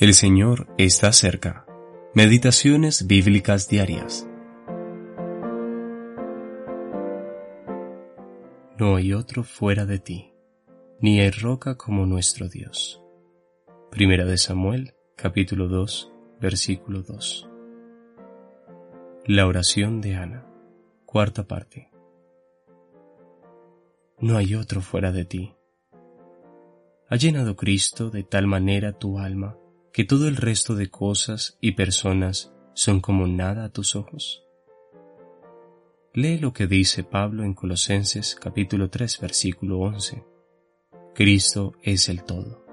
El Señor está cerca. Meditaciones bíblicas diarias. No hay otro fuera de ti, ni hay roca como nuestro Dios. Primera de Samuel, capítulo 2, versículo 2. La oración de Ana, cuarta parte. No hay otro fuera de ti. Ha llenado Cristo de tal manera tu alma que todo el resto de cosas y personas son como nada a tus ojos? Lee lo que dice Pablo en Colosenses capítulo 3 versículo 11. Cristo es el todo.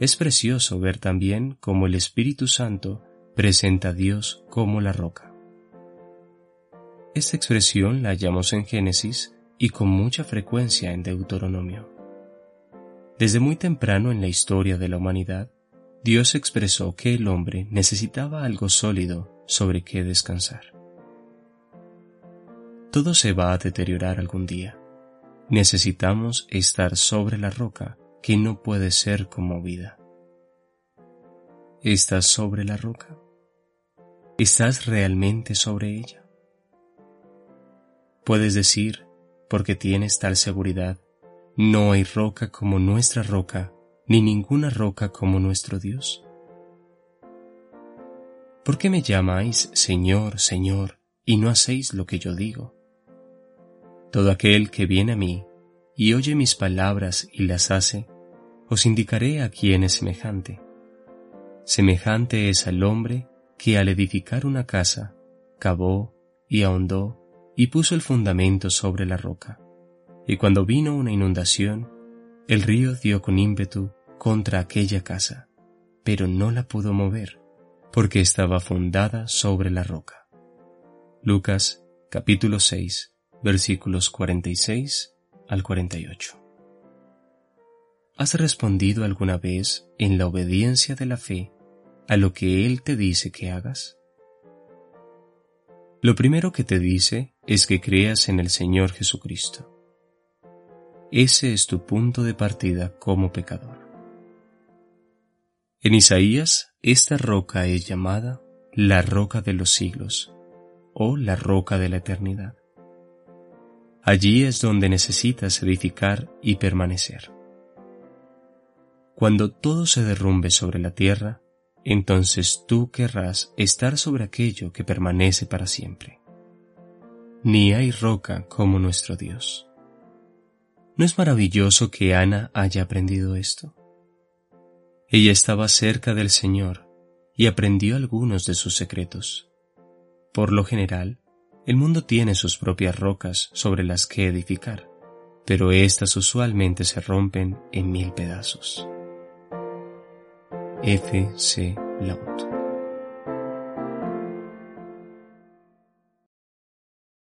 Es precioso ver también cómo el Espíritu Santo presenta a Dios como la roca. Esta expresión la hallamos en Génesis y con mucha frecuencia en Deuteronomio. Desde muy temprano en la historia de la humanidad, Dios expresó que el hombre necesitaba algo sólido sobre qué descansar. Todo se va a deteriorar algún día. Necesitamos estar sobre la roca que no puede ser conmovida. ¿Estás sobre la roca? ¿Estás realmente sobre ella? Puedes decir, porque tienes tal seguridad, no hay roca como nuestra roca, ni ninguna roca como nuestro Dios. ¿Por qué me llamáis Señor, Señor, y no hacéis lo que yo digo? Todo aquel que viene a mí y oye mis palabras y las hace, os indicaré a quién es semejante. Semejante es al hombre que al edificar una casa, cavó y ahondó y puso el fundamento sobre la roca y cuando vino una inundación, el río dio con ímpetu contra aquella casa, pero no la pudo mover, porque estaba fundada sobre la roca. Lucas capítulo 6 versículos 46 al 48. ¿Has respondido alguna vez en la obediencia de la fe a lo que Él te dice que hagas? Lo primero que te dice es que creas en el Señor Jesucristo ese es tu punto de partida como pecador. En Isaías, esta roca es llamada la roca de los siglos o la roca de la eternidad. Allí es donde necesitas edificar y permanecer. Cuando todo se derrumbe sobre la tierra, entonces tú querrás estar sobre aquello que permanece para siempre. Ni hay roca como nuestro Dios. ¿No es maravilloso que Ana haya aprendido esto? Ella estaba cerca del Señor y aprendió algunos de sus secretos. Por lo general, el mundo tiene sus propias rocas sobre las que edificar, pero éstas usualmente se rompen en mil pedazos. F. C. Laut